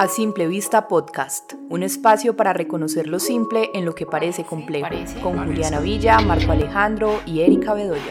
A Simple Vista Podcast, un espacio para reconocer lo simple en lo que parece complejo, con Juliana Villa, Marco Alejandro y Erika Bedoya.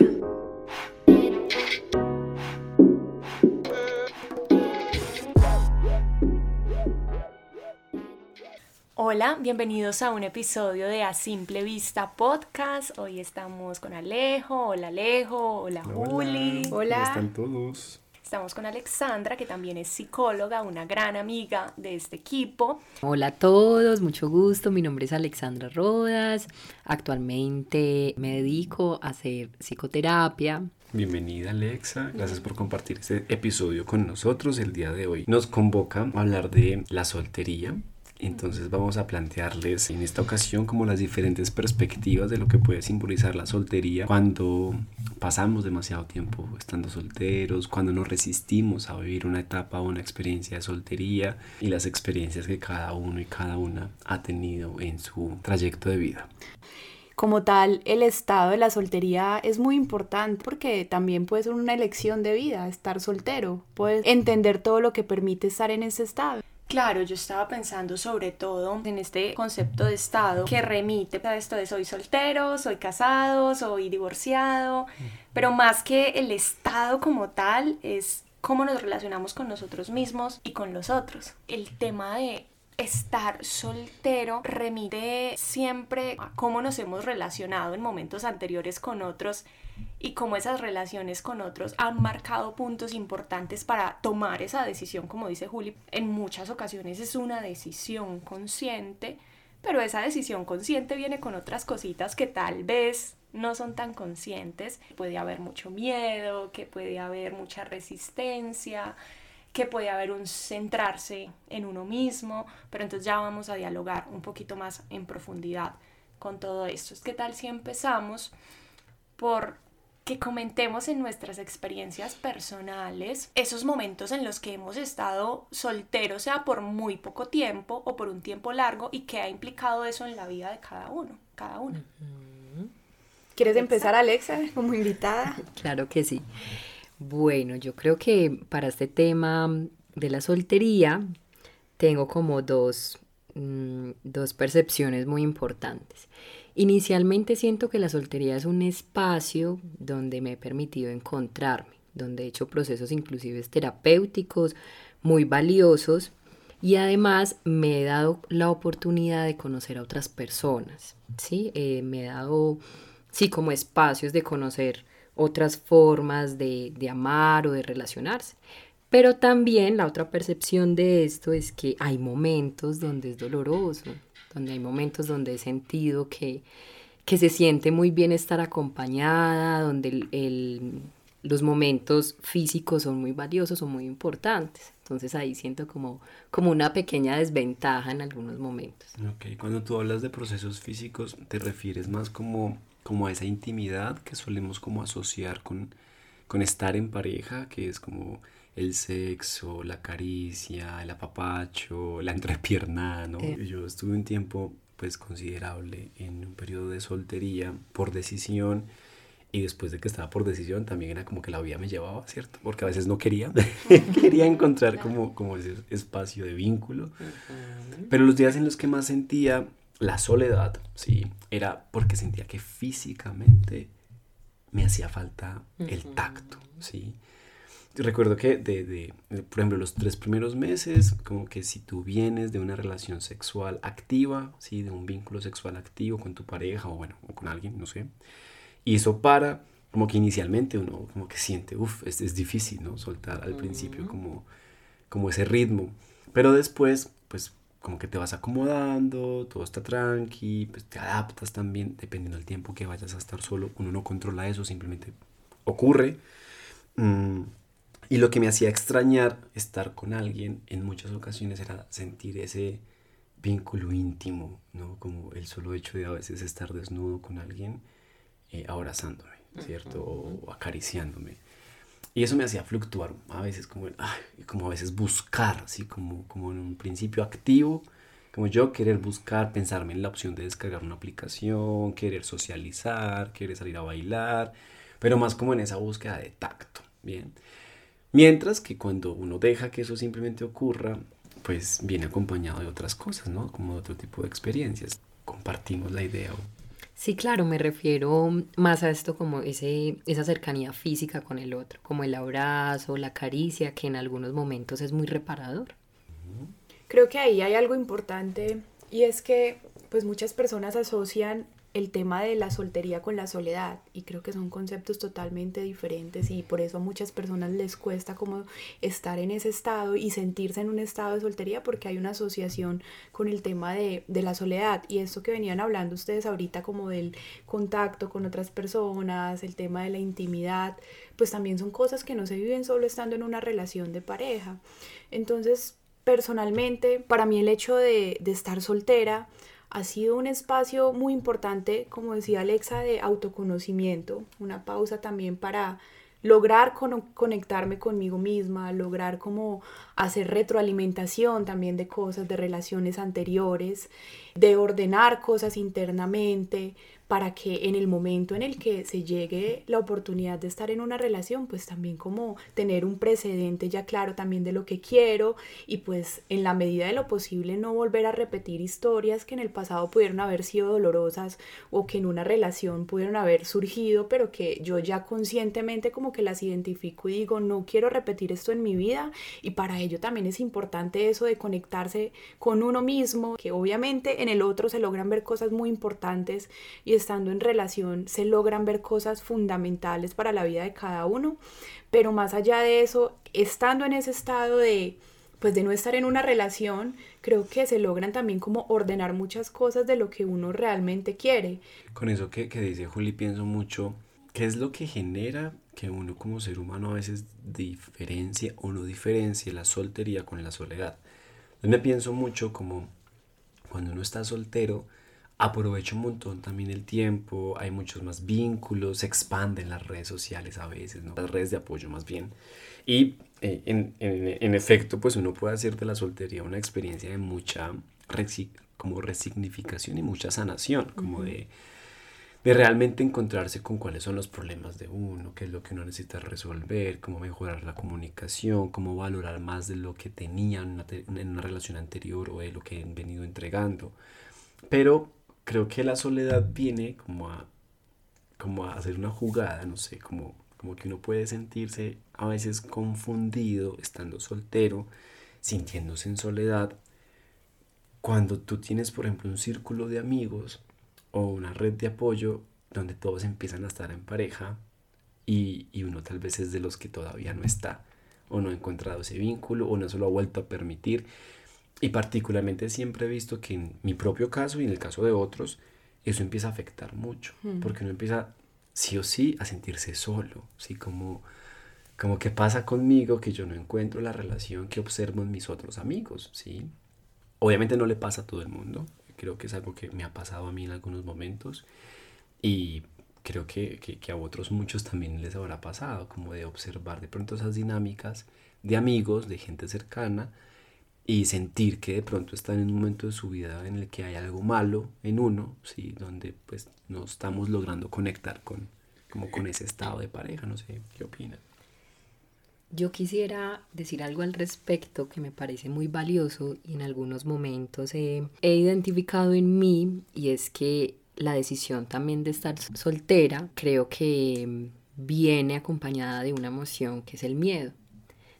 Hola, bienvenidos a un episodio de A Simple Vista Podcast. Hoy estamos con Alejo, hola Alejo, hola, Juli. Hola. ¿Cómo están todos? Estamos con Alexandra, que también es psicóloga, una gran amiga de este equipo. Hola a todos, mucho gusto. Mi nombre es Alexandra Rodas. Actualmente me dedico a hacer psicoterapia. Bienvenida Alexa, gracias por compartir este episodio con nosotros. El día de hoy nos convoca a hablar de la soltería, entonces vamos a plantearles en esta ocasión como las diferentes perspectivas de lo que puede simbolizar la soltería cuando pasamos demasiado tiempo estando solteros, cuando nos resistimos a vivir una etapa o una experiencia de soltería y las experiencias que cada uno y cada una ha tenido en su trayecto de vida. Como tal, el estado de la soltería es muy importante porque también puede ser una elección de vida, estar soltero. Puedes entender todo lo que permite estar en ese estado. Claro, yo estaba pensando sobre todo en este concepto de estado que remite a esto de soy soltero, soy casado, soy divorciado, pero más que el estado como tal es cómo nos relacionamos con nosotros mismos y con los otros. El tema de estar soltero remite siempre a cómo nos hemos relacionado en momentos anteriores con otros y cómo esas relaciones con otros han marcado puntos importantes para tomar esa decisión, como dice Juli. En muchas ocasiones es una decisión consciente, pero esa decisión consciente viene con otras cositas que tal vez no son tan conscientes. Puede haber mucho miedo, que puede haber mucha resistencia, que puede haber un centrarse en uno mismo, pero entonces ya vamos a dialogar un poquito más en profundidad con todo esto. ¿Qué tal si empezamos por que comentemos en nuestras experiencias personales esos momentos en los que hemos estado solteros, sea por muy poco tiempo o por un tiempo largo, y qué ha implicado eso en la vida de cada uno, cada una. ¿Quieres empezar, Alexa, como invitada? Claro que sí. Bueno, yo creo que para este tema de la soltería tengo como dos, mm, dos percepciones muy importantes. Inicialmente siento que la soltería es un espacio donde me he permitido encontrarme, donde he hecho procesos inclusive terapéuticos muy valiosos y además me he dado la oportunidad de conocer a otras personas, ¿sí? Eh, me he dado, sí, como espacios de conocer otras formas de, de amar o de relacionarse. Pero también la otra percepción de esto es que hay momentos donde es doloroso, donde hay momentos donde he sentido que, que se siente muy bien estar acompañada, donde el, los momentos físicos son muy valiosos o muy importantes. Entonces ahí siento como, como una pequeña desventaja en algunos momentos. Ok, cuando tú hablas de procesos físicos, ¿te refieres más como como a esa intimidad que solemos como asociar con, con estar en pareja, que es como el sexo, la caricia, el apapacho, la entrepierna, ¿no? Eh. Yo estuve un tiempo pues considerable en un periodo de soltería por decisión y después de que estaba por decisión también era como que la vida me llevaba, ¿cierto? Porque a veces no quería, quería encontrar como, como ese espacio de vínculo, pero los días en los que más sentía la soledad, sí, era porque sentía que físicamente me hacía falta el tacto, sí. Recuerdo que de, de, por ejemplo, los tres primeros meses, como que si tú vienes de una relación sexual activa, sí, de un vínculo sexual activo con tu pareja o bueno, o con alguien, no sé, y eso para, como que inicialmente uno como que siente, uff, es, es difícil, ¿no? Soltar al principio como, como ese ritmo, pero después, pues como que te vas acomodando, todo está tranqui, pues te adaptas también, dependiendo del tiempo que vayas a estar solo, uno no controla eso, simplemente ocurre. Mm, y lo que me hacía extrañar estar con alguien en muchas ocasiones era sentir ese vínculo íntimo, ¿no? Como el solo hecho de a veces estar desnudo con alguien eh, abrazándome, ¿cierto? o acariciándome. Y eso me hacía fluctuar a veces, como, como a veces buscar, así como, como en un principio activo, como yo querer buscar, pensarme en la opción de descargar una aplicación, querer socializar, querer salir a bailar, pero más como en esa búsqueda de tacto, ¿bien? Mientras que cuando uno deja que eso simplemente ocurra, pues viene acompañado de otras cosas, ¿no? Como de otro tipo de experiencias. Compartimos la idea. Sí, claro, me refiero más a esto como ese, esa cercanía física con el otro, como el abrazo, la caricia, que en algunos momentos es muy reparador. Creo que ahí hay algo importante y es que pues muchas personas asocian el tema de la soltería con la soledad y creo que son conceptos totalmente diferentes y por eso a muchas personas les cuesta como estar en ese estado y sentirse en un estado de soltería porque hay una asociación con el tema de, de la soledad y esto que venían hablando ustedes ahorita como del contacto con otras personas, el tema de la intimidad, pues también son cosas que no se viven solo estando en una relación de pareja. Entonces, personalmente, para mí el hecho de, de estar soltera, ha sido un espacio muy importante, como decía Alexa, de autoconocimiento, una pausa también para lograr conectarme conmigo misma, lograr como hacer retroalimentación también de cosas, de relaciones anteriores, de ordenar cosas internamente, para que en el momento en el que se llegue la oportunidad de estar en una relación, pues también como tener un precedente ya claro también de lo que quiero y pues en la medida de lo posible no volver a repetir historias que en el pasado pudieron haber sido dolorosas o que en una relación pudieron haber surgido, pero que yo ya conscientemente como que las identifico y digo, no quiero repetir esto en mi vida y para ello también es importante eso de conectarse con uno mismo, que obviamente en el otro se logran ver cosas muy importantes y estando en relación se logran ver cosas fundamentales para la vida de cada uno, pero más allá de eso, estando en ese estado de pues de no estar en una relación, creo que se logran también como ordenar muchas cosas de lo que uno realmente quiere. Con eso que, que dice Juli pienso mucho, ¿qué es lo que genera que uno como ser humano a veces diferencia o no diferencia la soltería con la soledad? Yo me pienso mucho como cuando uno está soltero, aprovecho un montón también el tiempo, hay muchos más vínculos, se expanden las redes sociales a veces, ¿no? las redes de apoyo más bien. Y eh, en, en, en, efecto, pues uno puede hacer de la soltería una experiencia de mucha como resignificación y mucha sanación, como de, de realmente encontrarse con cuáles son los problemas de uno, qué es lo que uno necesita resolver, cómo mejorar la comunicación, cómo valorar más de lo que tenían en una relación anterior o de lo que han venido entregando. Pero creo que la soledad viene como a, como a hacer una jugada, no sé, como, como que uno puede sentirse a veces confundido estando soltero, sintiéndose en soledad, cuando tú tienes, por ejemplo, un círculo de amigos o una red de apoyo donde todos empiezan a estar en pareja y, y uno tal vez es de los que todavía no está o no ha encontrado ese vínculo o no se lo ha vuelto a permitir y particularmente siempre he visto que en mi propio caso y en el caso de otros, eso empieza a afectar mucho, porque uno empieza sí o sí a sentirse solo, ¿sí? Como, como que pasa conmigo que yo no encuentro la relación que observo en mis otros amigos, ¿sí? Obviamente no le pasa a todo el mundo, creo que es algo que me ha pasado a mí en algunos momentos y creo que, que, que a otros muchos también les habrá pasado, como de observar de pronto esas dinámicas de amigos, de gente cercana, y sentir que de pronto están en un momento de su vida en el que hay algo malo en uno, ¿sí? donde pues no estamos logrando conectar con, como con ese estado de pareja, no sé, ¿qué opinan? Yo quisiera decir algo al respecto que me parece muy valioso y en algunos momentos he, he identificado en mí y es que la decisión también de estar soltera creo que viene acompañada de una emoción que es el miedo.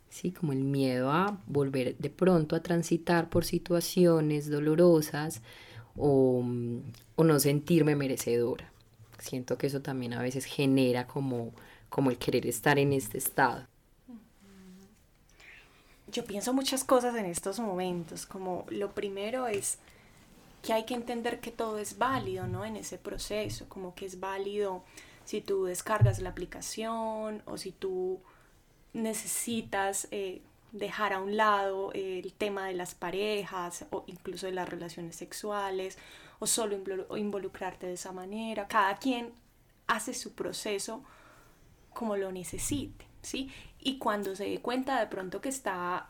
¿Sí? Como el miedo a volver de pronto a transitar por situaciones dolorosas o, o no sentirme merecedora. Siento que eso también a veces genera como, como el querer estar en este estado. Yo pienso muchas cosas en estos momentos, como lo primero es que hay que entender que todo es válido, ¿no? En ese proceso, como que es válido si tú descargas la aplicación o si tú necesitas eh, dejar a un lado el tema de las parejas o incluso de las relaciones sexuales o solo involucrarte de esa manera. Cada quien hace su proceso como lo necesite, ¿sí? Y cuando se dé cuenta de pronto que está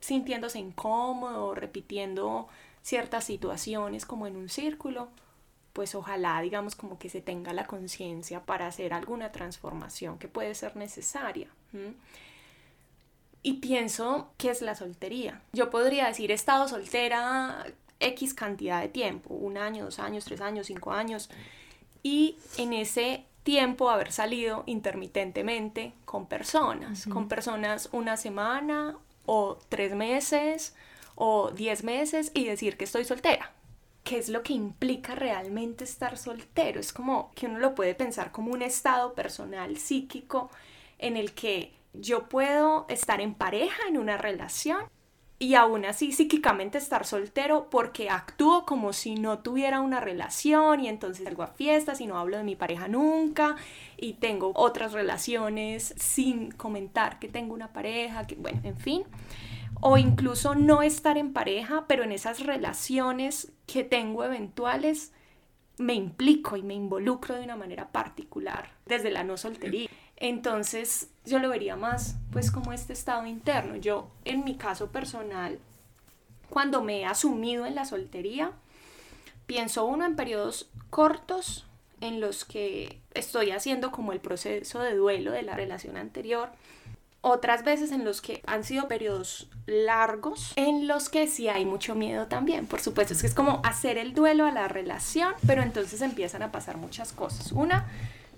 sintiéndose incómodo, repitiendo ciertas situaciones como en un círculo, pues ojalá digamos como que se tenga la conciencia para hacer alguna transformación que puede ser necesaria. y pienso que es la soltería. Yo podría decir he estado soltera X cantidad de tiempo, un año, dos años, tres años, cinco años, y en ese tiempo haber salido intermitentemente con personas, con personas una semana o tres meses o diez meses y decir que estoy soltera. ¿Qué es lo que implica realmente estar soltero? Es como que uno lo puede pensar como un estado personal, psíquico, en el que yo puedo estar en pareja, en una relación, y aún así psíquicamente estar soltero porque actúo como si no tuviera una relación y entonces salgo a fiestas y no hablo de mi pareja nunca y tengo otras relaciones sin comentar que tengo una pareja, que bueno, en fin. O incluso no estar en pareja, pero en esas relaciones que tengo eventuales me implico y me involucro de una manera particular desde la no soltería. Entonces yo lo vería más pues como este estado interno. Yo en mi caso personal, cuando me he asumido en la soltería, pienso uno en periodos cortos en los que estoy haciendo como el proceso de duelo de la relación anterior. Otras veces en los que han sido periodos largos, en los que sí hay mucho miedo también. Por supuesto, es que es como hacer el duelo a la relación, pero entonces empiezan a pasar muchas cosas. Una,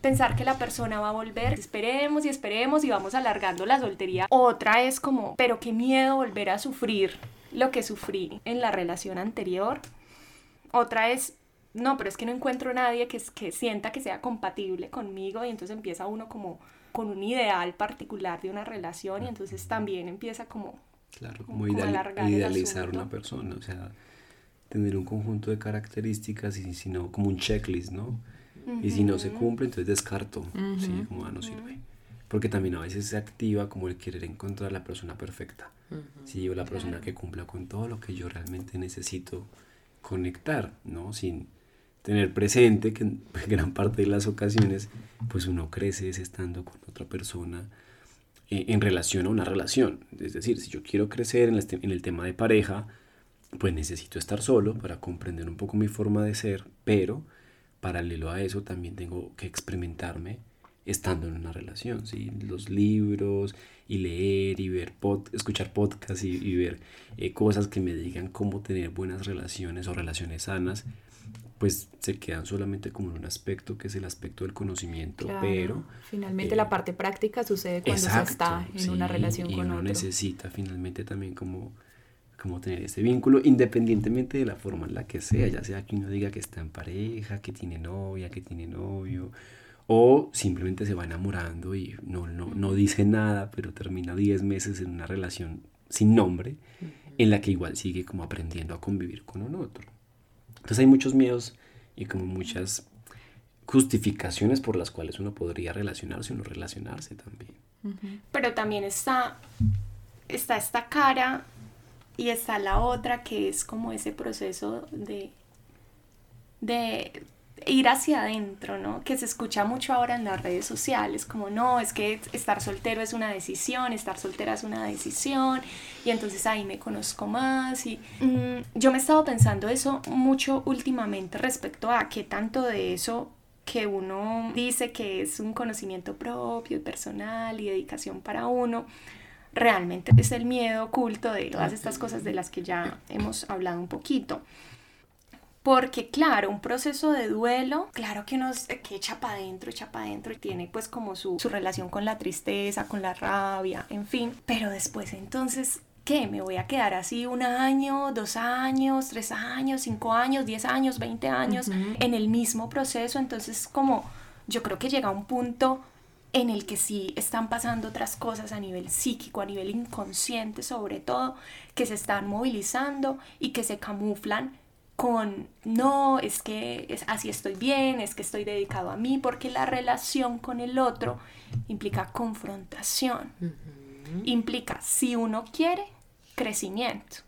pensar que la persona va a volver, esperemos y esperemos y vamos alargando la soltería. Otra es como, pero qué miedo volver a sufrir lo que sufrí en la relación anterior. Otra es, no, pero es que no encuentro nadie que, que sienta que sea compatible conmigo y entonces empieza uno como con un ideal particular de una relación y entonces también empieza como... Claro, como, idealizar una persona, o sea, tener un conjunto de características y sino como un checklist, ¿no? Y si no se cumple, entonces descarto, ¿sí? Como ah, no sirve. Porque también a veces se activa como el querer encontrar la persona perfecta, ¿sí? O la persona que cumpla con todo lo que yo realmente necesito conectar, ¿no? Sin tener presente que en gran parte de las ocasiones, pues uno crece estando con otra persona eh, en relación a una relación. Es decir, si yo quiero crecer en, en el tema de pareja, pues necesito estar solo para comprender un poco mi forma de ser, pero paralelo a eso también tengo que experimentarme estando en una relación, ¿sí? Los libros y leer y ver, pod, escuchar podcasts y, ver eh, cosas que me digan cómo tener buenas relaciones o relaciones sanas, pues se quedan solamente como en un aspecto que es el aspecto del conocimiento, pero... Finalmente la eh, parte práctica sucede cuando se está en una relación con uno necesita finalmente también como como tener ese vínculo independientemente de la forma en la que sea, ya sea que uno diga que está en pareja, que tiene novia, que tiene novio, o simplemente se va enamorando y no, no, no dice nada, pero termina 10 meses en una relación sin nombre, en la que igual sigue como aprendiendo a convivir con un otro. Entonces hay muchos miedos y como muchas justificaciones por las cuales uno podría relacionarse o no relacionarse también. Pero también está, está esta cara y está la otra que es como ese proceso de, de ir hacia adentro, ¿no? Que se escucha mucho ahora en las redes sociales, como no, es que estar soltero es una decisión, estar soltera es una decisión, y entonces ahí me conozco más. Y mm, yo me he estado pensando eso mucho últimamente respecto a qué tanto de eso que uno dice que es un conocimiento propio y personal y dedicación para uno, realmente es el miedo oculto de todas estas cosas de las que ya hemos hablado un poquito. Porque claro, un proceso de duelo, claro que uno que echa para adentro, echa para adentro y tiene pues como su, su relación con la tristeza, con la rabia, en fin. Pero después entonces ¿qué? ¿Me voy a quedar así un año, dos años, tres años, cinco años, diez años, veinte años en el mismo proceso? Entonces, como yo creo que llega un punto en el que sí están pasando otras cosas a nivel psíquico, a nivel inconsciente sobre todo, que se están movilizando y que se camuflan con no, es que es, así estoy bien, es que estoy dedicado a mí, porque la relación con el otro implica confrontación, implica, si uno quiere, crecimiento,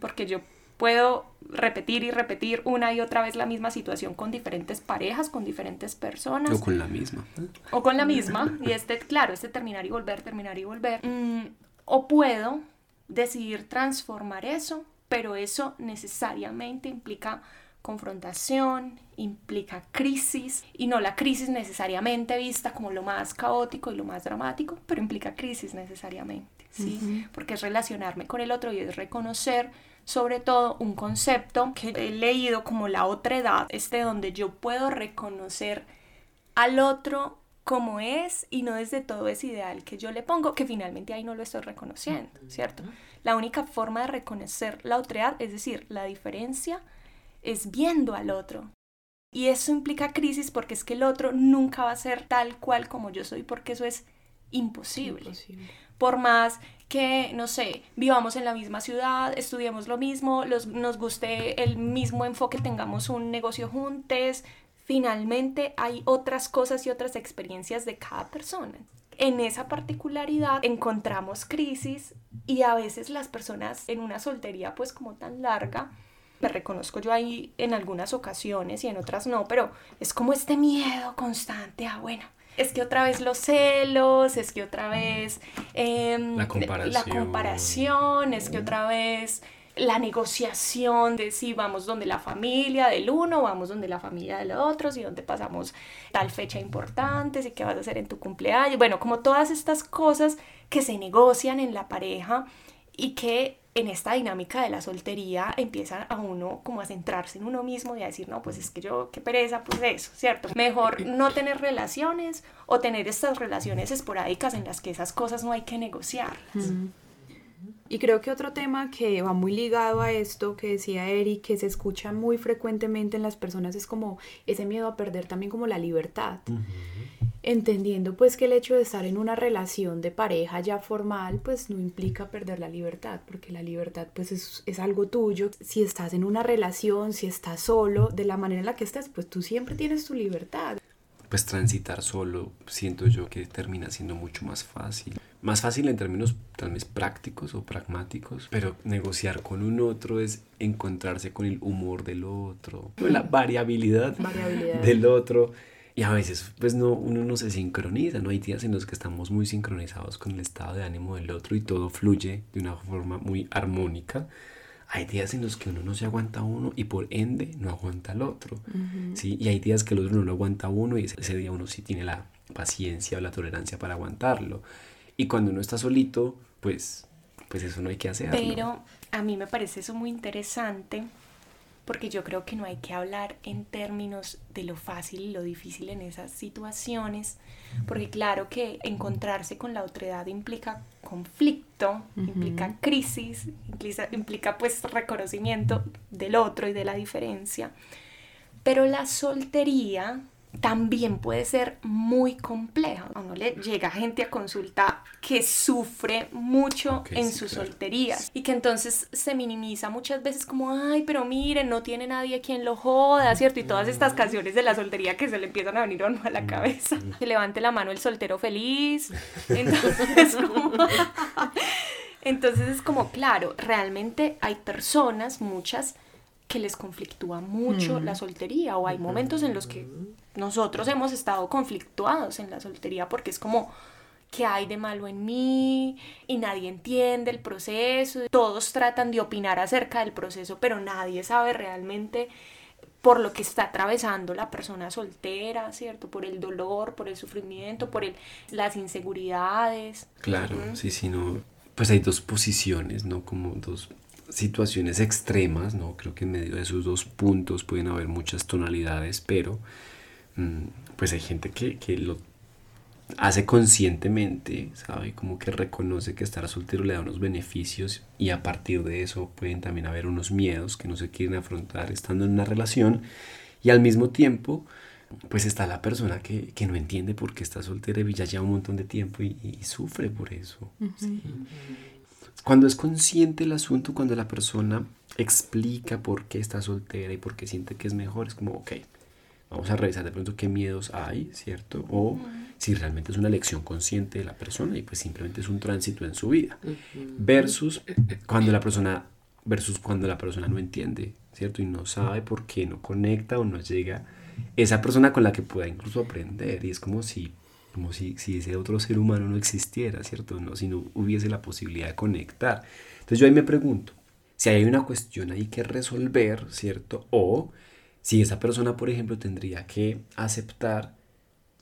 porque yo puedo repetir y repetir una y otra vez la misma situación con diferentes parejas, con diferentes personas. O con la misma. O con la misma. Y este, claro, este terminar y volver, terminar y volver. Mm, o puedo decidir transformar eso, pero eso necesariamente implica confrontación, implica crisis, y no la crisis necesariamente vista como lo más caótico y lo más dramático, pero implica crisis necesariamente. ¿sí? Porque es relacionarme con el otro y es reconocer sobre todo un concepto que he leído como la otra edad, este donde yo puedo reconocer al otro como es y no desde todo ese ideal que yo le pongo, que finalmente ahí no lo estoy reconociendo, ¿cierto? La única forma de reconocer la otredad, es decir, la diferencia, es viendo al otro. Y eso implica crisis porque es que el otro nunca va a ser tal cual como yo soy, porque eso es imposible. Por más que, no sé, vivamos en la misma ciudad, estudiemos lo mismo, nos guste el mismo enfoque, tengamos un negocio juntos, finalmente hay otras cosas y otras experiencias de cada persona. En esa particularidad encontramos crisis y a veces las personas en una soltería pues como tan larga, me reconozco yo ahí en algunas ocasiones y en otras no, pero es como este miedo constante a, bueno, es que otra vez los celos, es que otra vez em, la, comparación. la comparación, es que otra vez la negociación de si vamos donde la familia del uno, vamos donde la familia del otro, si donde pasamos tal fecha importante, si qué vas a hacer en tu cumpleaños, bueno, como todas estas cosas que se negocian en la pareja y que en esta dinámica de la soltería empieza a uno como a centrarse en uno mismo y a decir, no, pues es que yo, qué pereza, pues eso, ¿cierto? Mejor no tener relaciones o tener estas relaciones esporádicas en las que esas cosas no hay que negociarlas. Y creo que otro tema que va muy ligado a esto que decía Eric, que se escucha muy frecuentemente en las personas, es como ese miedo a perder también como la libertad. Entendiendo pues que el hecho de estar en una relación de pareja ya formal pues no implica perder la libertad, porque la libertad pues es, es algo tuyo. Si estás en una relación, si estás solo, de la manera en la que estés, pues tú siempre tienes tu libertad pues transitar solo siento yo que termina siendo mucho más fácil. Más fácil en términos tal vez prácticos o pragmáticos, pero negociar con un otro es encontrarse con el humor del otro, la variabilidad, del otro. Y a veces pues no, uno no se sincroniza, ¿no? Hay días en los que estamos muy sincronizados con el estado de ánimo del otro y todo fluye de una forma muy armónica hay días en los que uno no se aguanta uno y por ende no aguanta al otro. ¿sí? Y hay días que el otro no lo aguanta uno y ese día uno sí tiene la paciencia o la tolerancia para aguantarlo. Y cuando uno está solito, pues, pues eso no hay que hacerlo. Pero a mí me parece eso muy interesante porque yo creo que no hay que hablar en términos de lo fácil y lo difícil en esas situaciones, porque claro que encontrarse con la otredad implica conflicto, implica crisis, implica, implica pues reconocimiento del otro y de la diferencia, pero la soltería también puede ser muy compleja. A uno le llega gente a consulta que sufre mucho en su soltería y que entonces se minimiza muchas veces como, ay, pero miren, no tiene nadie quien lo joda, ¿cierto? Y todas estas canciones de la soltería que se le empiezan a venir a uno a la cabeza. Que levante la mano el soltero feliz. Entonces, como... entonces es como, claro, realmente hay personas, muchas, que les conflictúa mucho la soltería o hay momentos en los que nosotros hemos estado conflictuados en la soltería porque es como que hay de malo en mí y nadie entiende el proceso, todos tratan de opinar acerca del proceso, pero nadie sabe realmente por lo que está atravesando la persona soltera, ¿cierto? Por el dolor, por el sufrimiento, por el, las inseguridades. Claro, sí, sí, no. Pues hay dos posiciones, ¿no? Como dos situaciones extremas, ¿no? Creo que en medio de esos dos puntos pueden haber muchas tonalidades, pero Mm, pues hay gente que, lo hace conscientemente, ¿sabe? Como que reconoce que estar soltero le da unos beneficios y a partir de eso pueden también haber unos miedos que no se quieren afrontar estando en una relación y al mismo tiempo pues está la persona que, no entiende por qué está soltera y ya lleva un montón de tiempo y, sufre por eso. Cuando es consciente el asunto, cuando la persona explica por qué está soltera y por qué siente que es mejor, es como, ok, Vamos a revisar de pronto qué miedos hay, ¿cierto? O si realmente es una elección consciente de la persona y pues simplemente es un tránsito en su vida. Versus cuando la persona versus cuando la persona no entiende, ¿cierto? Y no sabe por qué no conecta o no llega esa persona con la que pueda incluso aprender y es como si como si, si ese otro ser humano no existiera, ¿cierto? No, si no hubiese la posibilidad de conectar. Entonces yo ahí me pregunto, si hay una cuestión ahí que resolver, ¿cierto? O si esa persona, por ejemplo, tendría que aceptar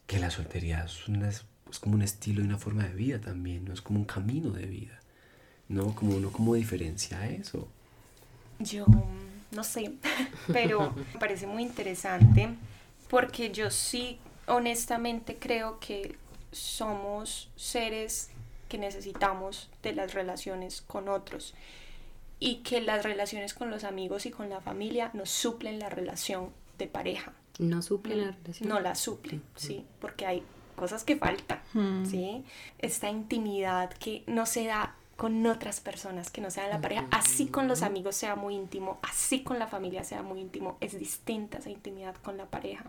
que la soltería es, como un estilo y una forma de vida también, no es como un camino de vida. ¿No? Como uno, ¿cómo diferencia eso? Yo no sé, pero me parece muy interesante porque yo sí honestamente creo que somos seres que necesitamos de las relaciones con otros y que las relaciones con los amigos y con la familia nos suplen la relación de pareja. No suplen la relación. No la suplen, sí, porque hay cosas que faltan, ¿sí? Esta intimidad que no se da con otras personas que no sean la pareja, así con los amigos sea muy íntimo, así con la familia sea muy íntimo, es distinta esa intimidad con la pareja.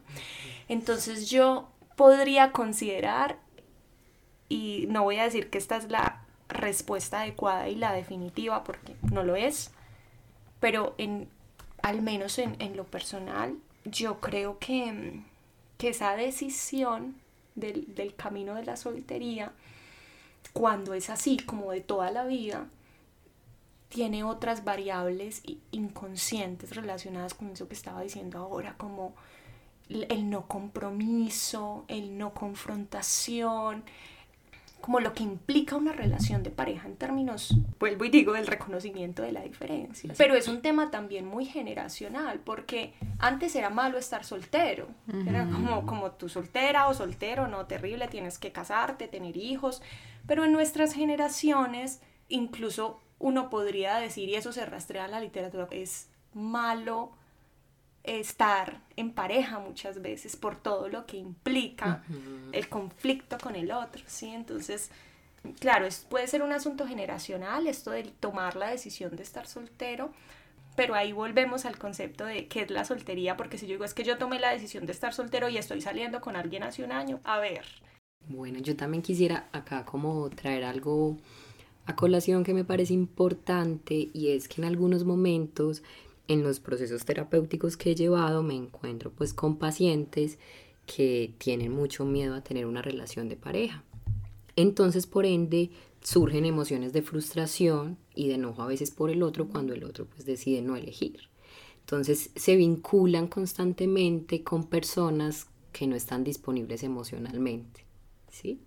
Entonces yo podría considerar, y no voy a decir que esta es la respuesta adecuada y la definitiva, porque no lo es, pero en, al menos en, lo personal, yo creo que, que esa decisión del, del camino de la soltería, cuando es así como de toda la vida, tiene otras variables inconscientes relacionadas con eso que estaba diciendo ahora, como el no compromiso, el no confrontación, como lo que implica una relación de pareja en términos, vuelvo y digo, del reconocimiento de la diferencia. Pero es un tema también muy generacional, porque antes era malo estar soltero, era como, como tu soltera o soltero, no, terrible, tienes que casarte, tener hijos, pero en nuestras generaciones, incluso uno podría decir, y eso se rastrea en la literatura, es malo estar en pareja muchas veces por todo lo que implica el conflicto con el otro, ¿sí? Entonces, claro, es, puede ser un asunto generacional esto de tomar la decisión de estar soltero, pero ahí volvemos al concepto de qué es la soltería, porque si yo digo es que yo tomé la decisión de estar soltero y estoy saliendo con alguien hace un año, a ver. Bueno, yo también quisiera acá como traer algo a colación que me parece importante y es que en algunos momentos en los procesos terapéuticos que he llevado me encuentro pues con pacientes que tienen mucho miedo a tener una relación de pareja. Entonces, por ende, surgen emociones de frustración y de enojo a veces por el otro cuando el otro pues decide no elegir. Entonces, se vinculan constantemente con personas que no están disponibles emocionalmente, ¿sí?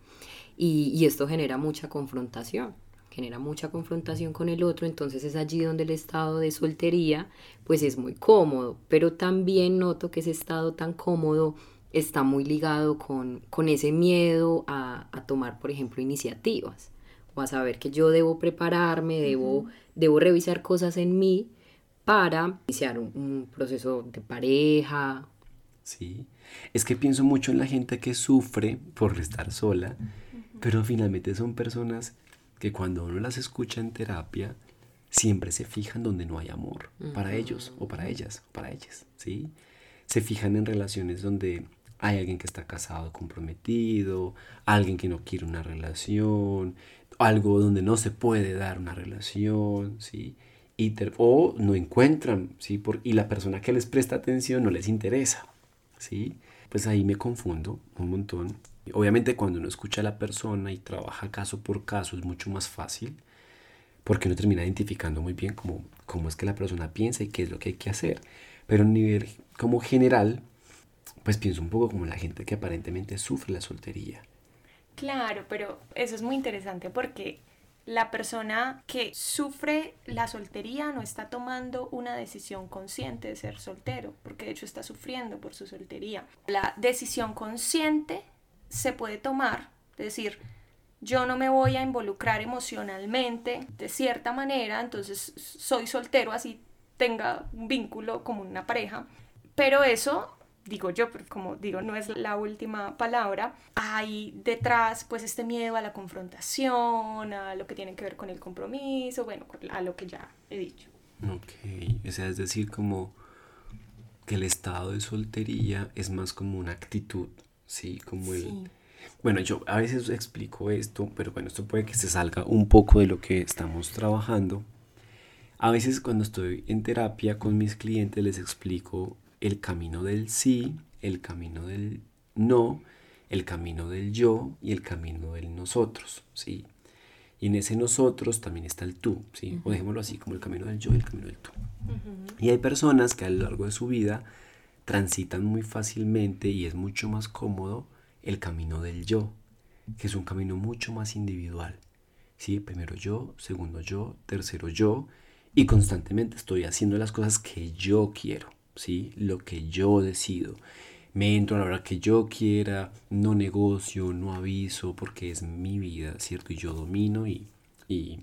Y, y esto genera mucha confrontación genera mucha confrontación con el otro, entonces es allí donde el estado de soltería pues es muy cómodo, pero también noto que ese estado tan cómodo está muy ligado con, con ese miedo a, a, tomar, por ejemplo, iniciativas o a saber que yo debo prepararme, debo, debo revisar cosas en mí para iniciar un, un proceso de pareja. Sí, es que pienso mucho en la gente que sufre por estar sola, pero finalmente son personas que cuando uno las escucha en terapia, siempre se fijan donde no hay amor para ellos o para ellas o para ellas, ¿sí? Se fijan en relaciones donde hay alguien que está casado, comprometido, alguien que no quiere una relación, algo donde no se puede dar una relación, ¿sí? Y o no encuentran, ¿sí? Por, y la persona que les presta atención no les interesa, ¿sí? Pues ahí me confundo un montón Obviamente cuando uno escucha a la persona y trabaja caso por caso es mucho más fácil porque uno termina identificando muy bien cómo, cómo es que la persona piensa y qué es lo que hay que hacer. Pero a nivel como general, pues pienso un poco como la gente que aparentemente sufre la soltería. Claro, pero eso es muy interesante porque la persona que sufre la soltería no está tomando una decisión consciente de ser soltero, porque de hecho está sufriendo por su soltería. La decisión consciente se puede tomar, es decir, yo no me voy a involucrar emocionalmente de cierta manera, entonces soy soltero, así tenga un vínculo como una pareja, pero eso digo yo, como digo, no es la última palabra, hay detrás pues este miedo a la confrontación, a lo que tiene que ver con el compromiso, bueno, a lo que ya he dicho. Ok, o sea, es decir, como que el estado de soltería es más como una actitud Sí, como el... Bueno, yo a veces explico esto, pero bueno, esto puede que se salga un poco de lo que estamos trabajando. A veces cuando estoy en terapia con mis clientes les explico el camino del sí, el camino del no, el camino del yo y el camino del nosotros, ¿sí? Y en ese nosotros también está el tú, ¿sí? O dejémoslo así, como el camino del yo y el camino del tú. Y hay personas que a lo largo de su vida transitan muy fácilmente y es mucho más cómodo el camino del yo, que es un camino mucho más individual, ¿sí? Primero yo, segundo yo, tercero yo, y constantemente estoy haciendo las cosas que yo quiero, ¿sí? Lo que yo decido. Me entro a la hora que yo quiera, no negocio, no aviso, porque es mi vida, ¿cierto? Y yo domino y, y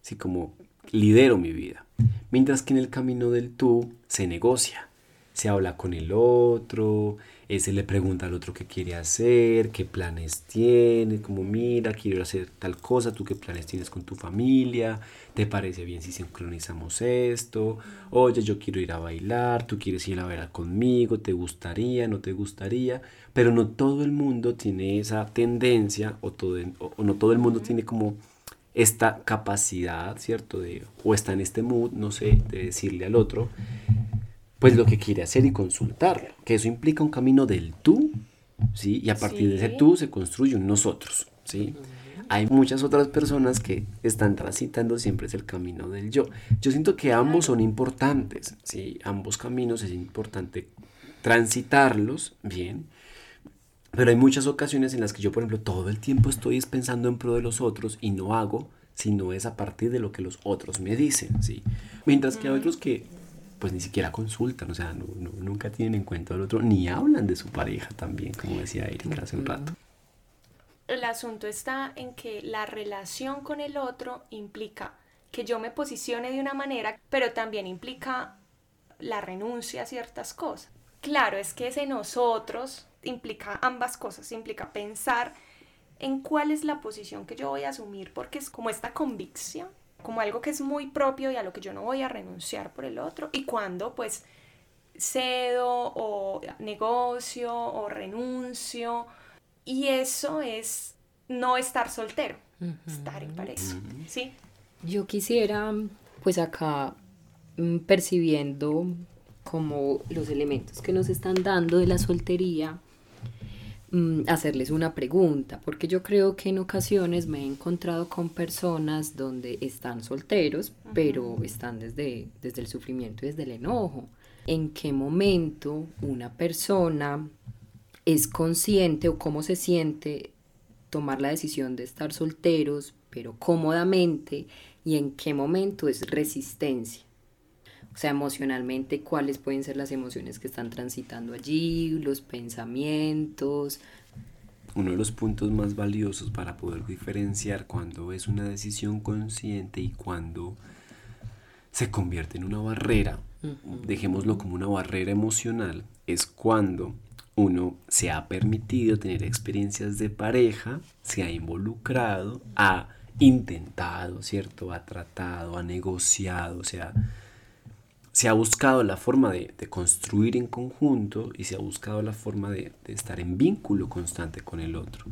sí, como lidero mi vida. Mientras que en el camino del tú se negocia, se habla con el otro, se le pregunta al otro qué quiere hacer, qué planes tiene, como mira, quiero hacer tal cosa, tú qué planes tienes con tu familia, te parece bien si sincronizamos esto, oye, yo quiero ir a bailar, tú quieres ir a ver conmigo, te gustaría, no te gustaría, pero no todo el mundo tiene esa tendencia o, todo, o no todo el mundo tiene como esta capacidad, ¿cierto? De, o está en este mood, no sé, de decirle al otro, pues lo que quiere hacer y consultarlo, que eso implica un camino del tú, ¿sí? Y a partir de ese tú se construye un nosotros, ¿sí? Hay muchas otras personas que están transitando siempre es el camino del yo. Yo siento que ambos son importantes, ¿sí? Ambos caminos es importante transitarlos bien, pero hay muchas ocasiones en las que yo, por ejemplo, todo el tiempo estoy pensando en pro de los otros y no hago, sino es a partir de lo que los otros me dicen, ¿sí? Mientras que hay otros que pues ni siquiera consultan, o sea, nunca tienen en cuenta al otro, ni hablan de su pareja también, como decía Erika hace un rato. El asunto está en que la relación con el otro implica que yo me posicione de una manera, pero también implica la renuncia a ciertas cosas. Claro, es que ese nosotros implica ambas cosas, implica pensar en cuál es la posición que yo voy a asumir, porque es como esta convicción como algo que es muy propio y a lo que yo no voy a renunciar por el otro. Y cuando pues cedo o negocio o renuncio. Y eso es no estar soltero, estar en pareja. ¿sí? Yo quisiera pues acá mm, percibiendo como los elementos que nos están dando de la soltería, Mm, hacerles una pregunta, porque yo creo que en ocasiones me he encontrado con personas donde están solteros, pero están desde, desde el sufrimiento y desde el enojo. ¿En qué momento una persona es consciente o cómo se siente tomar la decisión de estar solteros, pero cómodamente, y en qué momento es resistencia? O sea, emocionalmente, cuáles pueden ser las emociones que están transitando allí, los pensamientos. Uno de los puntos más valiosos para poder diferenciar cuando es una decisión consciente y cuando se convierte en una barrera, dejémoslo como una barrera emocional, es cuando uno se ha permitido tener experiencias de pareja, se ha involucrado, ha intentado, ¿cierto? Ha tratado, ha negociado, o sea, se ha buscado la forma de, construir en conjunto y se ha buscado la forma de, estar en vínculo constante con el otro.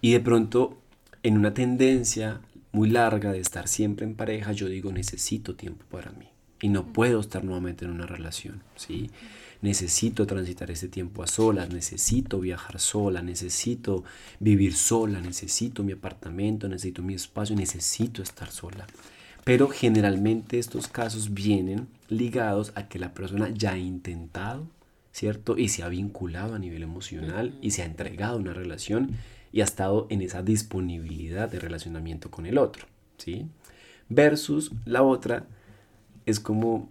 Y de pronto, en una tendencia muy larga de estar siempre en pareja, yo digo, necesito tiempo para mí. Y no puedo estar nuevamente en una relación, ¿sí? Necesito transitar ese tiempo a solas, necesito viajar sola, necesito vivir sola, necesito mi apartamento, necesito mi espacio, necesito estar sola. Pero generalmente estos casos vienen ligados a que la persona ya ha intentado, ¿cierto? Y se ha vinculado a nivel emocional y se ha entregado a una relación y ha estado en esa disponibilidad de relacionamiento con el otro, ¿sí? Versus la otra es como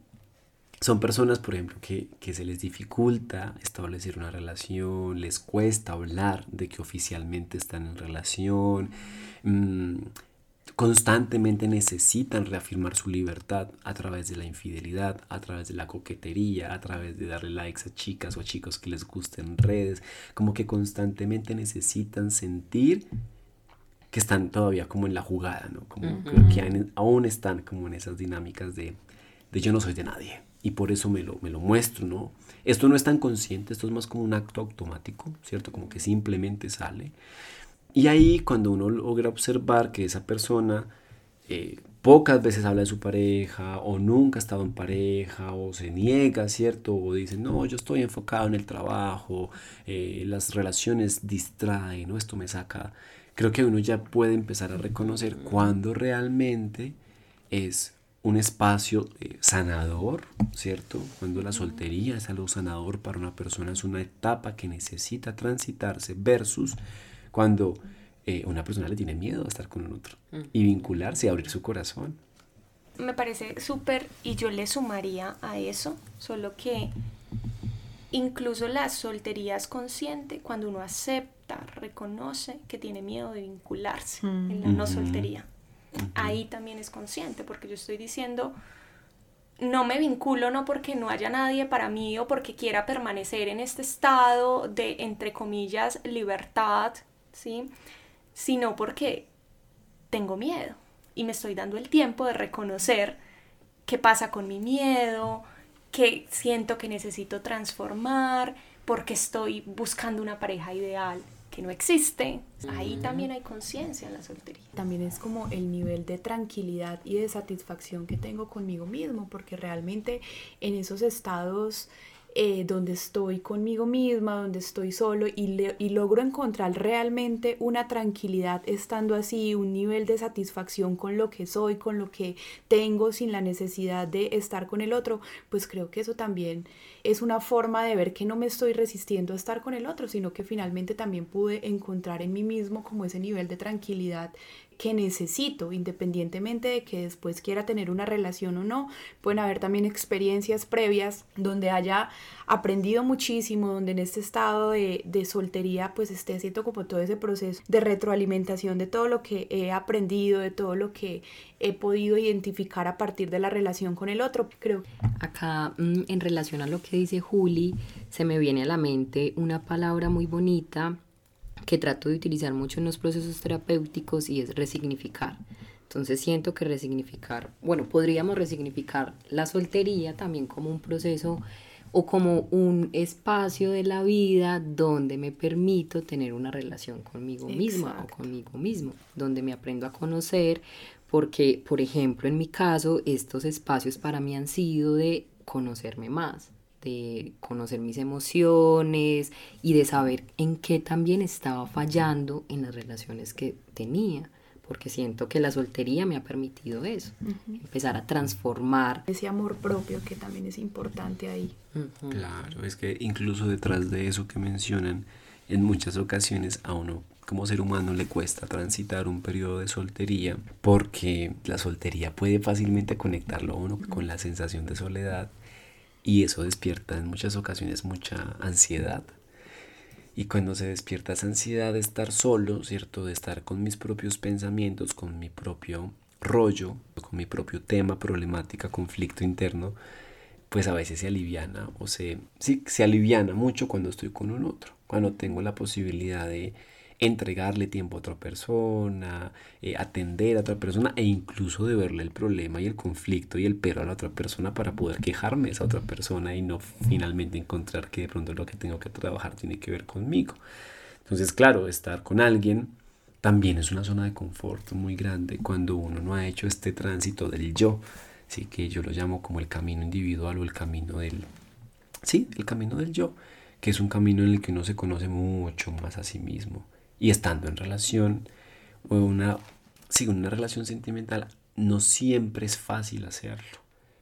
son personas, por ejemplo, que, se les dificulta establecer una relación, les cuesta hablar de que oficialmente están en relación, mm, constantemente necesitan reafirmar su libertad a través de la infidelidad, a través de la coquetería, a través de darle likes a chicas o a chicos que les gusten redes, como que constantemente necesitan sentir que están todavía como en la jugada, ¿no? Como que aún están como en esas dinámicas de, de, yo no soy de nadie y por eso me lo, me lo muestro, ¿no? Esto no es tan consciente, esto es más como un acto automático, ¿cierto? Como que simplemente sale. Y ahí cuando uno logra observar que esa persona eh, pocas veces habla de su pareja o nunca ha estado en pareja o se niega, ¿cierto? O dice, no, yo estoy enfocado en el trabajo, eh, las relaciones distraen, ¿no? Esto me saca. Creo que uno ya puede empezar a reconocer cuando realmente es un espacio eh, sanador, ¿cierto? Cuando la soltería es algo sanador para una persona, es una etapa que necesita transitarse versus cuando eh, una persona le tiene miedo a estar con un otro y vincularse, abrir su corazón. Me parece súper y yo le sumaría a eso, solo que incluso la soltería es consciente cuando uno acepta, reconoce que tiene miedo de vincularse en la no soltería. Ahí también es consciente, porque yo estoy diciendo, no me vinculo no porque no haya nadie para mí o porque quiera permanecer en este estado de, entre comillas, libertad, ¿sí? Sino porque tengo miedo y me estoy dando el tiempo de reconocer qué pasa con mi miedo, que siento que necesito transformar, porque estoy buscando una pareja ideal que no existe. Ahí también hay conciencia en la soltería. También es como el nivel de tranquilidad y de satisfacción que tengo conmigo mismo, porque realmente en esos estados eh, donde estoy conmigo misma, donde estoy solo y, y logro encontrar realmente una tranquilidad estando así, un nivel de satisfacción con lo que soy, con lo que tengo, sin la necesidad de estar con el otro, pues creo que eso también es una forma de ver que no me estoy resistiendo a estar con el otro, sino que finalmente también pude encontrar en mí mismo como ese nivel de tranquilidad que necesito, independientemente de que después quiera tener una relación o no. Pueden haber también experiencias previas donde haya aprendido muchísimo, donde en este estado de, de soltería pues esté haciendo como todo ese proceso de retroalimentación de todo lo que he aprendido, de todo lo que he podido identificar a partir de la relación con el otro. Creo. Acá, mm, en relación a lo que dice Juli, se me viene a la mente una palabra muy bonita que trato de utilizar mucho en los procesos terapéuticos y es resignificar. Entonces siento que resignificar, bueno, podríamos resignificar la soltería también como un proceso o como un espacio de la vida donde me permito tener una relación conmigo misma o conmigo mismo, donde me aprendo a conocer, porque, por ejemplo, en mi caso, estos espacios para mí han sido de conocerme más, de conocer mis emociones y de saber en qué también estaba fallando en las relaciones que tenía porque siento que la soltería me ha permitido eso, empezar a transformar. Ese amor propio que también es importante ahí. Claro, es que incluso detrás de eso que mencionan, en muchas ocasiones a uno como ser humano le cuesta transitar un periodo de soltería porque la soltería puede fácilmente conectarlo a uno con la sensación de soledad y eso despierta en muchas ocasiones mucha ansiedad. Y cuando se despierta esa ansiedad de estar solo, ¿cierto? De estar con mis propios pensamientos, con mi propio rollo, con mi propio tema, problemática, conflicto interno, pues a veces se aliviana o se, sí, se aliviana mucho cuando estoy con un otro, cuando tengo la posibilidad de entregarle tiempo a otra persona, eh, atender a otra persona e incluso de verle el problema y el conflicto y el pero a la otra persona para poder quejarme a esa otra persona y no finalmente encontrar que de pronto lo que tengo que trabajar tiene que ver conmigo. Entonces, claro, estar con alguien también es una zona de confort muy grande cuando uno no ha hecho este tránsito del yo, sí que yo lo llamo como el camino individual o el camino del sí, el camino del yo, que es un camino en el que uno se conoce mucho más a sí mismo y estando en relación o una, sí, una relación sentimental, no siempre es fácil hacerlo.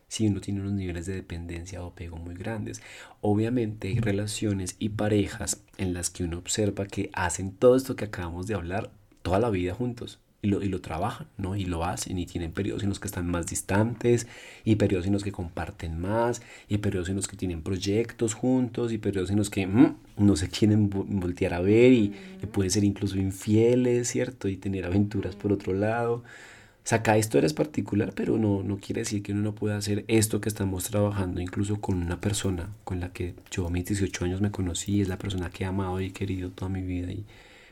Si uno tiene unos niveles de dependencia o apego muy grandes. Obviamente hay relaciones y parejas en las que uno observa que hacen todo esto que acabamos de hablar toda la vida juntos y lo, y lo trabajan, ¿no? Y lo hacen y tienen periodos en los que están más distantes y periodos en los que comparten más y periodos en los que tienen proyectos juntos y periodos en los que mm, no se quieren voltear a ver y, pueden ser incluso infieles, ¿cierto? Y tener aventuras por otro lado. O sea, cada historia es particular, pero no, no quiere decir que uno no pueda hacer esto que estamos trabajando incluso con una persona con la que yo a mis 18 años me conocí, es la persona que he amado y querido toda mi vida y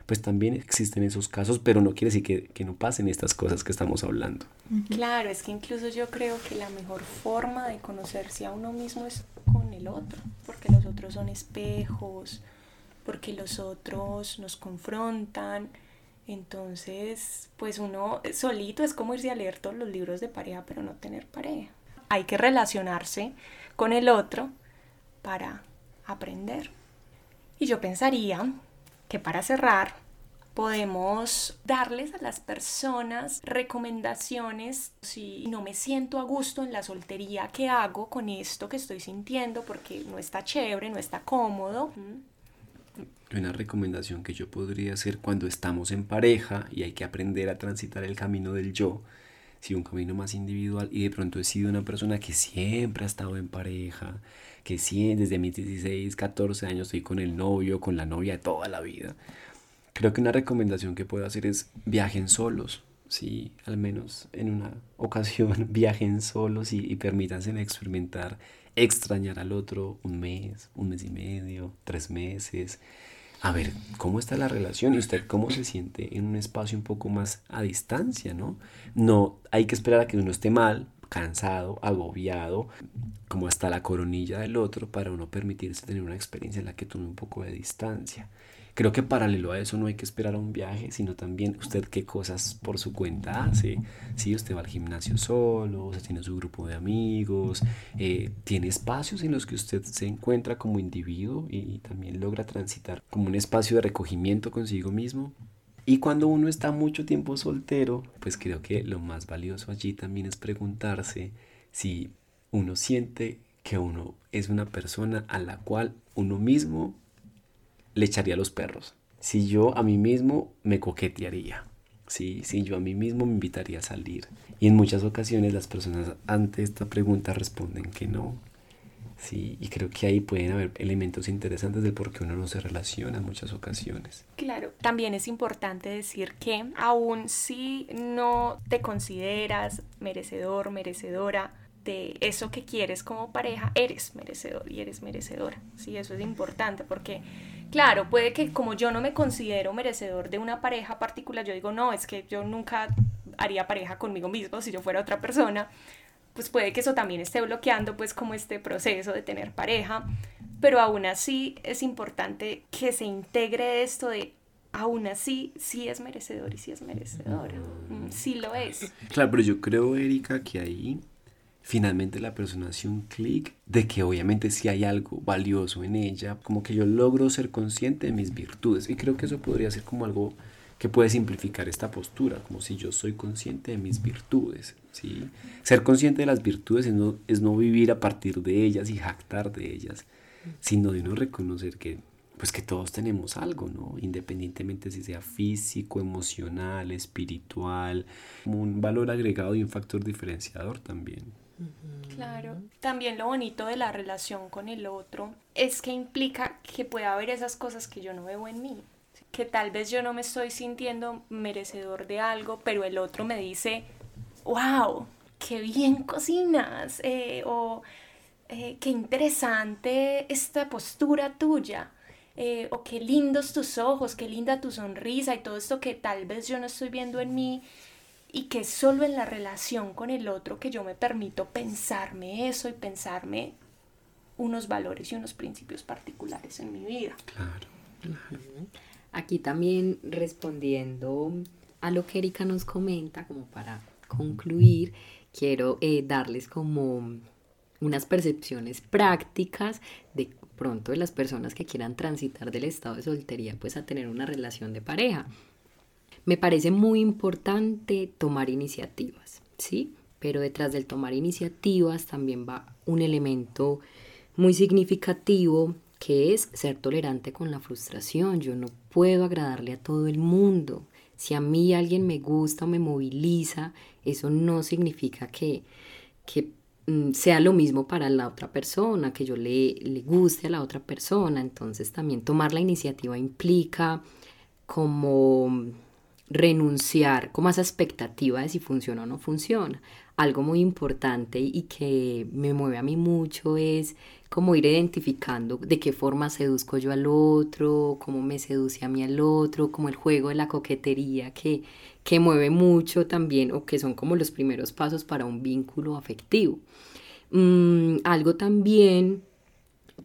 pues también existen esos casos, pero no quiere decir que, no pasen estas cosas que estamos hablando. Claro, es que incluso yo creo que la mejor forma de conocerse a uno mismo es con el otro, porque los otros son espejos, porque los otros nos confrontan. Entonces, pues uno solito es como irse a leer todos los libros de pareja, pero no tener pareja. Hay que relacionarse con el otro para aprender. Y yo pensaría que para cerrar podemos darles a las personas recomendaciones si no me siento a gusto en la soltería, ¿qué hago con esto que estoy sintiendo? Porque no está chévere, no está cómodo. Una recomendación que yo podría hacer cuando estamos en pareja y hay que aprender a transitar el camino del yo, si un camino más individual y de pronto he sido una persona que siempre ha estado en pareja, que siempre desde mis 16, 14 años estoy con el novio, con la novia de toda la vida. Creo que una recomendación que puedo hacer es viajen solos, sí, al menos en una ocasión viajen solos y, y permítanse experimentar, extrañar al otro un mes, un mes y medio, tres meses, a ver cómo está la relación y usted cómo se siente en un espacio un poco más a distancia, ¿no? No hay que esperar a que uno esté mal, cansado, agobiado, como hasta la coronilla del otro para uno permitirse tener una experiencia en la que tome un poco de distancia. Creo que paralelo a eso no hay que esperar a un viaje, sino también usted qué cosas por su cuenta hace. Si usted va al gimnasio solo, usted tiene su grupo de amigos, eh, tiene espacios en los que usted se encuentra como individuo y también logra transitar como un espacio de recogimiento consigo mismo. Y cuando uno está mucho tiempo soltero, pues creo que lo más valioso allí también es preguntarse si uno siente que uno es una persona a la cual uno mismo le echaría a los perros. Si yo a mí mismo me coquetearía. Sí, si yo a mí mismo me invitaría a salir. Y en muchas ocasiones las personas ante esta pregunta responden que no. Sí, y creo que ahí pueden haber elementos interesantes del por qué uno no se relaciona en muchas ocasiones. Claro, también es importante decir que aún si no te consideras merecedor, merecedora, de eso que quieres como pareja, eres merecedor y eres merecedora. Sí, eso es importante porque, claro, puede que como yo no me considero merecedor de una pareja particular, yo digo, no, es que yo nunca haría pareja conmigo mismo si yo fuera otra persona, pues puede que eso también esté bloqueando pues como este proceso de tener pareja, pero aún así es importante que se integre esto de aún así sí es merecedor y sí es merecedora, mm, sí lo es. Claro, pero yo creo, Erika, que ahí finalmente la persona hace un clic de que obviamente si hay algo valioso en ella, como que yo logro ser consciente de mis virtudes. Y creo que eso podría ser como algo que puede simplificar esta postura, como si yo soy consciente de mis virtudes. ¿sí? Ser consciente de las virtudes es no, es no vivir a partir de ellas y jactar de ellas, sino de uno reconocer que pues que todos tenemos algo, ¿no? Independientemente si sea físico, emocional, espiritual, como un valor agregado y un factor diferenciador también. Claro. También lo bonito de la relación con el otro es que implica que pueda haber esas cosas que yo no veo en mí. Que tal vez yo no me estoy sintiendo merecedor de algo, pero el otro me dice, wow, qué bien cocinas, eh, o eh, qué interesante esta postura tuya. Eh, o qué lindos tus ojos, qué linda tu sonrisa y todo esto que tal vez yo no estoy viendo en mí y que es solo en la relación con el otro que yo me permito pensarme eso y pensarme unos valores y unos principios particulares en mi vida. Claro, Aquí también respondiendo a lo que Erika nos comenta, como para concluir, quiero eh, darles como unas percepciones prácticas de pronto de las personas que quieran transitar del estado de soltería pues a tener una relación de pareja. Me parece muy importante tomar iniciativas, ¿sí? Pero detrás del tomar iniciativas también va un elemento muy significativo que es ser tolerante con la frustración. Yo no puedo agradarle a todo el mundo. Si a mí alguien me gusta o me moviliza, eso no significa que, mm, sea lo mismo para la otra persona, que yo le, le guste a la otra persona. Entonces también tomar la iniciativa implica como renunciar como a esa expectativa de si funciona o no funciona. Algo muy importante y que me mueve a mí mucho es como ir identificando de qué forma seduzco yo al otro, cómo me seduce a mí al otro, como el juego de la coquetería que, que mueve mucho también o que son como los primeros pasos para un vínculo afectivo. Mm, algo también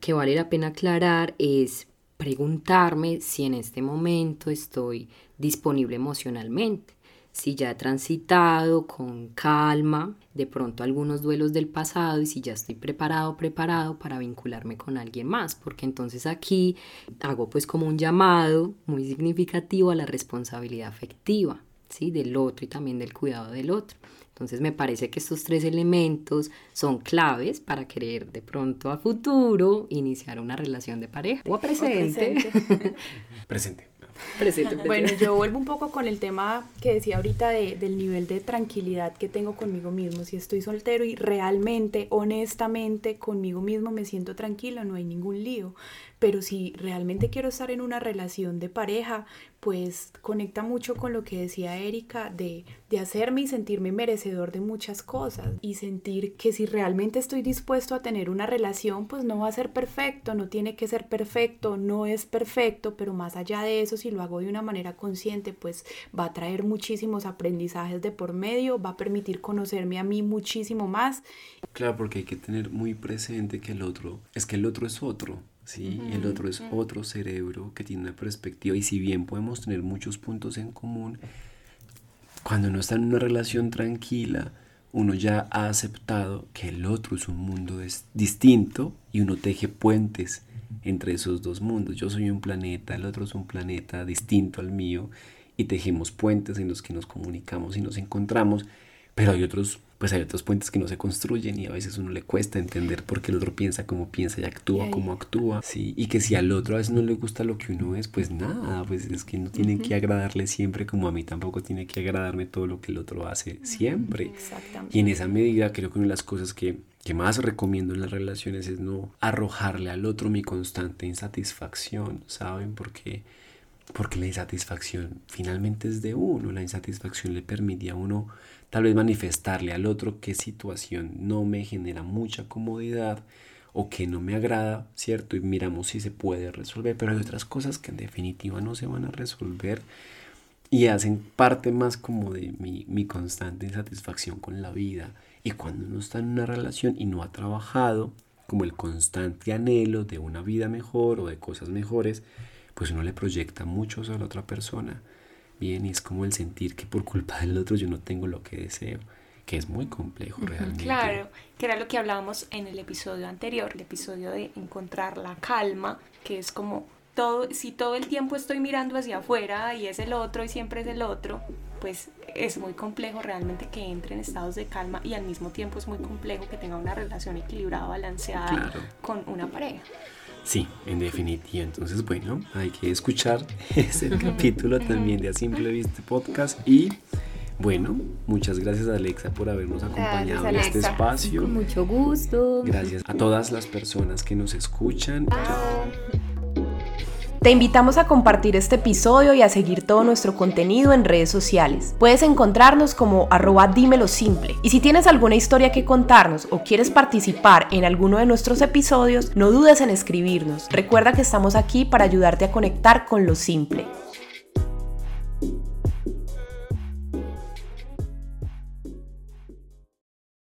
que vale la pena aclarar es preguntarme si en este momento estoy disponible emocionalmente, si ya he transitado con calma de pronto algunos duelos del pasado y si ya estoy preparado, preparado para vincularme con alguien más, porque entonces aquí hago pues como un llamado muy significativo a la responsabilidad afectiva, ¿sí? Del otro y también del cuidado del otro. Entonces me parece que estos tres elementos son claves para querer de pronto a futuro iniciar una relación de pareja o a presente. presente. presente. Bueno, yo vuelvo un poco con el tema que decía ahorita de, del nivel de tranquilidad que tengo conmigo mismo. Si estoy soltero y realmente, honestamente, conmigo mismo me siento tranquilo, no hay ningún lío pero si realmente quiero estar en una relación de pareja, pues conecta mucho con lo que decía Erika de, de hacerme y sentirme merecedor de muchas cosas y sentir que si realmente estoy dispuesto a tener una relación, pues no va a ser perfecto, no tiene que ser perfecto, no es perfecto, pero más allá de eso, si lo hago de una manera consciente, pues va a traer muchísimos aprendizajes de por medio, va a permitir conocerme a mí muchísimo más. Claro, porque hay que tener muy presente que el otro, es que el otro es otro. ¿Sí? El otro es otro cerebro que tiene una perspectiva y si bien podemos tener muchos puntos en común, cuando uno está en una relación tranquila, uno ya ha aceptado que el otro es un mundo distinto y uno teje puentes entre esos dos mundos. Yo soy un planeta, el otro es un planeta distinto al mío y tejemos puentes en los que nos comunicamos y nos encontramos, pero hay otros pues hay otros puentes que no se construyen y a veces uno le cuesta entender por qué el otro piensa como piensa y actúa como actúa. Sí, y que si al otro a veces no le gusta lo que uno es, pues nada, pues es que no tiene que agradarle siempre como a mí tampoco tiene que agradarme todo lo que el otro hace siempre. Exactamente. Y en esa medida creo que una de las cosas que que más recomiendo en las relaciones es no arrojarle al otro mi constante insatisfacción, ¿saben? Porque, porque la insatisfacción finalmente es de uno, la insatisfacción le permite a uno tal vez manifestarle al otro qué situación no me genera mucha comodidad o que no me agrada, ¿cierto? Y miramos si se puede resolver, pero hay otras cosas que en definitiva no se van a resolver y hacen parte más como de mi, mi constante insatisfacción con la vida. Y cuando uno está en una relación y no ha trabajado, como el constante anhelo de una vida mejor o de cosas mejores, pues uno le proyecta mucho a la otra persona bien y es como el sentir que por culpa del otro yo no tengo lo que deseo, que es muy complejo realmente. Claro, que era lo que hablábamos en el episodio anterior, el episodio de encontrar la calma, que es como todo, si todo el tiempo estoy mirando hacia afuera y es el otro y siempre es el otro, pues es muy complejo realmente que entre en estados de calma y al mismo tiempo es muy complejo que tenga una relación equilibrada, balanceada con una pareja. Sí, en definitiva. Entonces, bueno, hay que escuchar ese capítulo también de A Simple Vista Podcast. Y bueno, muchas gracias Alexa por habernos acompañado en este espacio. Con mucho gusto. Gracias a todas las personas que nos escuchan. Te invitamos a compartir este episodio y a seguir todo nuestro contenido en redes sociales. Puedes encontrarnos como arroba dímelo simple. Y si tienes alguna historia que contarnos o quieres participar en alguno de nuestros episodios, no dudes en escribirnos. Recuerda que estamos aquí para ayudarte a conectar con lo simple.